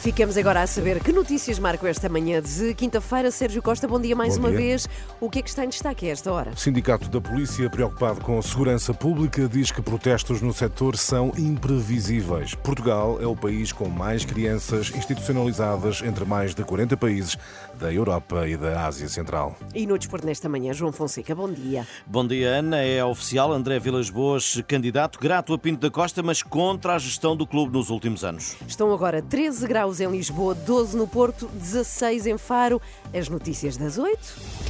Ficamos agora a saber que notícias marcam esta manhã de quinta-feira. Sérgio Costa, bom dia mais Bom uma dia. vez. O que é que está em destaque a esta hora? O Sindicato da Polícia, preocupado com a segurança pública, diz que protestos no setor são imprevisíveis. Portugal é o país com mais crianças institucionalizadas entre mais de 40 países da Europa e da Ásia Central. E no desporto nesta manhã, João Fonseca, bom dia. Bom dia, Ana. É oficial André Vilas Boas, candidato grato a Pinto da Costa, mas contra a gestão do clube nos últimos anos. Estão agora 13 graus em Lisboa, 12 no Porto, 16 em Faro. As notícias das 8.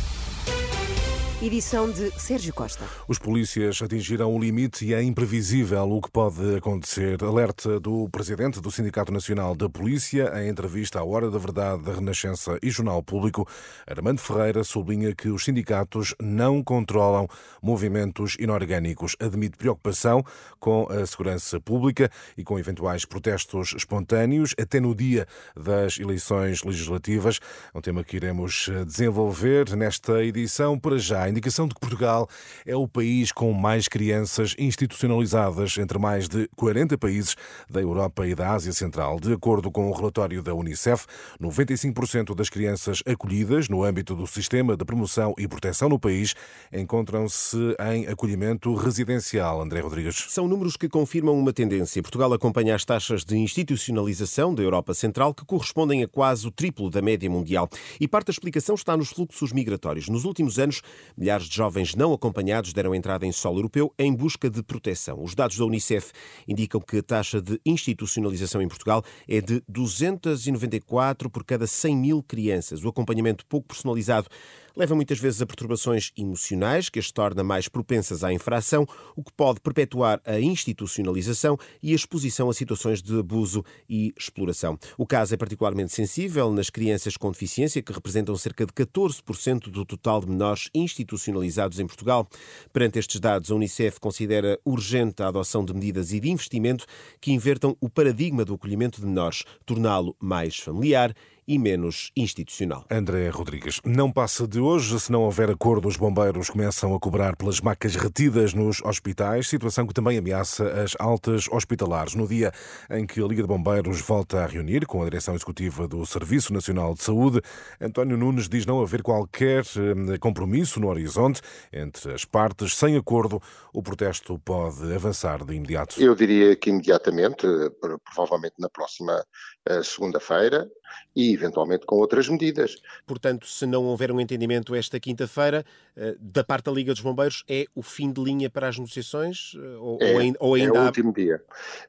Edição de Sérgio Costa. Os polícias atingiram o limite e é imprevisível o que pode acontecer. Alerta do presidente do Sindicato Nacional da Polícia em entrevista à Hora da Verdade da Renascença e Jornal Público. Armando Ferreira sublinha que os sindicatos não controlam movimentos inorgânicos. Admite preocupação com a segurança pública e com eventuais protestos espontâneos até no dia das eleições legislativas. É um tema que iremos desenvolver nesta edição. Para já, a indicação de que Portugal é o país com mais crianças institucionalizadas entre mais de 40 países da Europa e da Ásia Central. De acordo com o relatório da Unicef, 95% das crianças acolhidas no âmbito do sistema de promoção e proteção no país encontram-se em acolhimento residencial. André Rodrigues. São números que confirmam uma tendência. Portugal acompanha as taxas de institucionalização da Europa Central, que correspondem a quase o triplo da média mundial. E parte da explicação está nos fluxos migratórios. Nos últimos anos, milhares de jovens não acompanhados deram entrada em solo europeu em busca de proteção. Os dados da Unicef indicam que a taxa de institucionalização em Portugal é de 294 por cada 100 mil crianças. O acompanhamento pouco personalizado leva muitas vezes a perturbações emocionais que as torna mais propensas à infração, o que pode perpetuar a institucionalização e a exposição a situações de abuso e exploração. O caso é particularmente sensível nas crianças com deficiência, que representam cerca de 14% do total de menores institucionalizados em Portugal. Perante estes dados, a Unicef considera urgente a adoção de medidas e de investimento que invertam o paradigma do acolhimento de menores, torná-lo mais familiar e menos institucional. André Rodrigues. Não passa de hoje. Se não houver acordo, os bombeiros começam a cobrar pelas macas retidas nos hospitais, situação que também ameaça as altas hospitalares. No dia em que a Liga de Bombeiros volta a reunir com a direção executiva do Serviço Nacional de Saúde, António Nunes diz não haver qualquer eh, compromisso no horizonte entre as partes. Sem acordo, o protesto pode avançar de imediato. Eu diria que imediatamente, eh, pro- provavelmente na próxima eh, segunda-feira, e eventualmente com outras medidas. Portanto, se não houver um entendimento esta quinta-feira, eh, da parte da Liga dos Bombeiros, é o fim de linha para as negociações? Eh, Ou, É, ou ainda, é o há- último dia.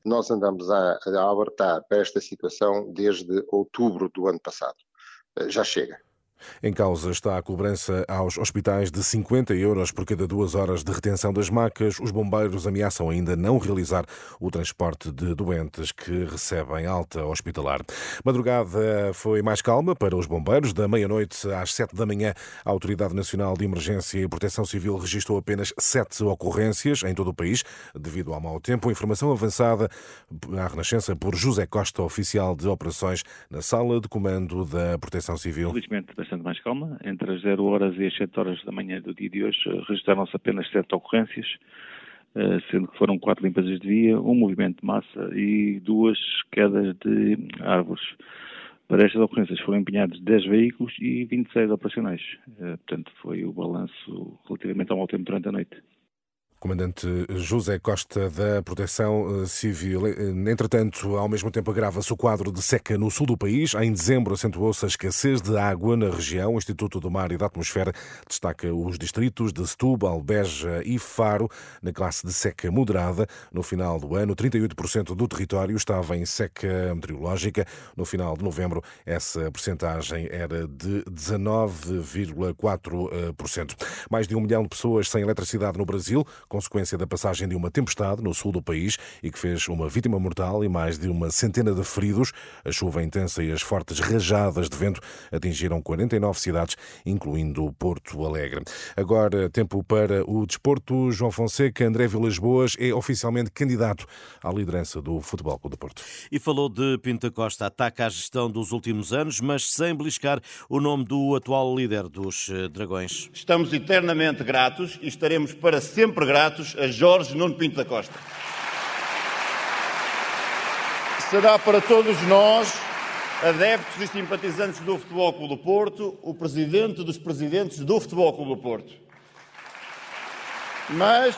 Nós andamos a, a alertar para esta situação desde outubro do ano passado. Eh, Já chega. Em causa está a cobrança aos hospitais de 50 euros por cada duas horas de retenção das macas. Os bombeiros ameaçam ainda não realizar o transporte de doentes que recebem alta hospitalar. Madrugada foi mais calma para os bombeiros. Da meia-noite às sete da manhã, a Autoridade Nacional de Emergência e Proteção Civil registrou apenas sete ocorrências em todo o país, devido ao mau tempo. Informação avançada à Renascença por José Costa, oficial de operações na sala de comando da Proteção Civil. Felizmente bastante mais calma. Entre as 0 horas e as 7 horas da manhã do dia de hoje eh, registraram-se apenas 7 ocorrências, eh, sendo que foram 4 limpezas de via, um movimento de massa e duas quedas de árvores. Para estas ocorrências foram empenhados 10 veículos e 26 operacionais. Eh, Portanto, foi o balanço relativamente ao mau tempo durante a noite. Comandante José Costa da Proteção eh, Civil. Eh, Entretanto, ao mesmo tempo agrava-se o quadro de seca no sul do país. Em dezembro acentuou-se a escassez de água na região. O Instituto do Mar e da Atmosfera destaca os distritos de Setúbal, Beja e Faro na classe de seca moderada. No final do ano, 38% do território estava em seca meteorológica. No final de novembro, essa percentagem era de 19,4%. Mais de um milhão de pessoas sem eletricidade no Brasil consequência da passagem de uma tempestade no sul do país e que fez uma vítima mortal e mais de uma centena de feridos. A chuva intensa e as fortes rajadas de vento atingiram 49 cidades, incluindo Porto Alegre. Agora, tempo para o desporto. João Fonseca, André Vilas Boas é oficialmente candidato à liderança do Futebol Clube do Porto. E falou de Pinta Costa, ataca a gestão dos últimos anos, mas sem beliscar o nome do atual líder dos eh, Dragões. Estamos eternamente gratos e estaremos para sempre gratos a Jorge Nuno Pinto da Costa. Será para todos nós, adeptos e simpatizantes do Futebol Clube do Porto, o presidente dos presidentes do Futebol Clube do Porto. Mas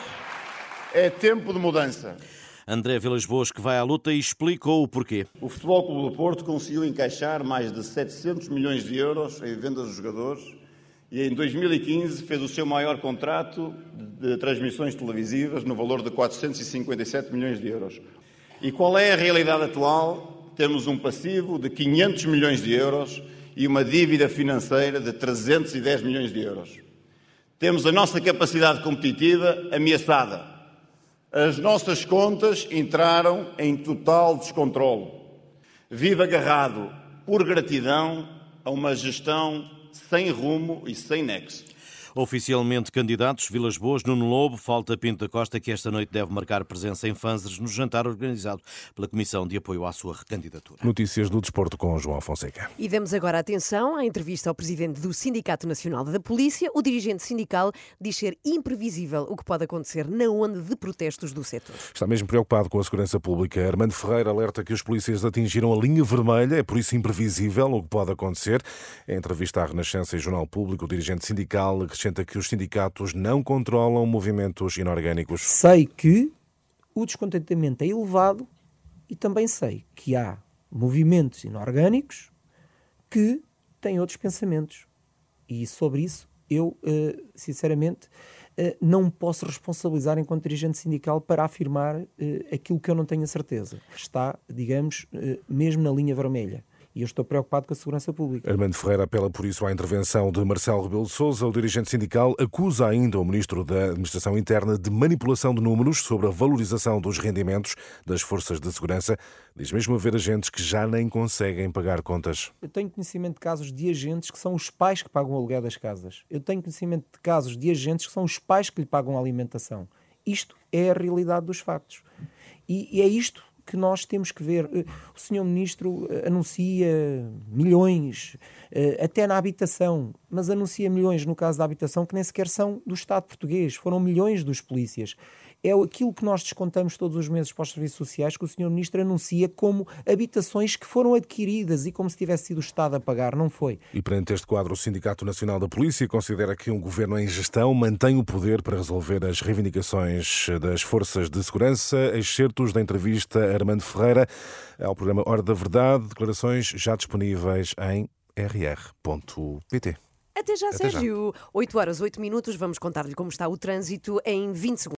é tempo de mudança. André Vilas Boas que vai à luta e explicou o porquê. O Futebol Clube do Porto conseguiu encaixar mais de 700 milhões de euros em vendas de jogadores e em 2015 fez o seu maior contrato de transmissões televisivas no valor de 457 milhões de euros. E qual é a realidade atual? Temos um passivo de 500 milhões de euros e uma dívida financeira de 310 milhões de euros. Temos a nossa capacidade competitiva ameaçada. As nossas contas entraram em total descontrole. Vivo agarrado por gratidão a uma gestão sem rumo e sem nexo. Oficialmente candidatos, Vilas Boas, Nuno Lobo, falta Pinto da Costa, que esta noite deve marcar presença em Fanzers no jantar organizado pela Comissão de Apoio à sua recandidatura. Notícias do desporto com João Fonseca. E damos agora atenção à entrevista ao presidente do Sindicato Nacional da Polícia. O dirigente sindical diz ser imprevisível o que pode acontecer na onda de protestos do setor. Está mesmo preocupado com a segurança pública. Armando Ferreira alerta que os polícias atingiram a linha vermelha, é por isso imprevisível o que pode acontecer. Em entrevista à Renascença e Jornal Público, o dirigente sindical acrescenta que os sindicatos não controlam movimentos inorgânicos. Sei que o descontentamento é elevado e também sei que há movimentos inorgânicos que têm outros pensamentos. E sobre isso eu, eh, sinceramente, eh, não posso responsabilizar enquanto dirigente sindical para afirmar eh, aquilo que eu não tenho a certeza. Está, digamos, mesmo na linha vermelha e eu estou preocupado com a segurança pública. Armando Ferreira apela por isso à intervenção de Marcelo Rebelo de Sousa. O dirigente sindical acusa ainda o ministro da Administração Interna de manipulação de números sobre a valorização dos rendimentos das forças de segurança. Diz mesmo haver agentes que já nem conseguem pagar contas. Eu tenho conhecimento de casos de agentes que são os pais que pagam o aluguel das casas. Eu tenho conhecimento de casos de agentes que são os pais que lhe pagam a alimentação. Isto é a realidade dos factos. E, e é isto que nós temos que ver. Eh, o senhor ministro eh, anuncia milhões, eh, até na habitação, mas anuncia milhões no caso da habitação que nem sequer são do Estado português, foram milhões dos polícias é aquilo que nós descontamos todos os meses para os serviços sociais que o Sr. Ministro anuncia como habitações que foram adquiridas e como se tivesse sido o Estado a pagar. Não foi. E perante este quadro, o Sindicato Nacional da Polícia considera que um governo em gestão mantém o poder para resolver as reivindicações das forças de segurança. Excertos da entrevista a Armando Ferreira ao programa Hora da Verdade. Declarações já disponíveis em rr.pt. Até já, Até Sérgio. Já. 8 horas, 8 minutos. Vamos contar-lhe como está o trânsito em 20 segundos.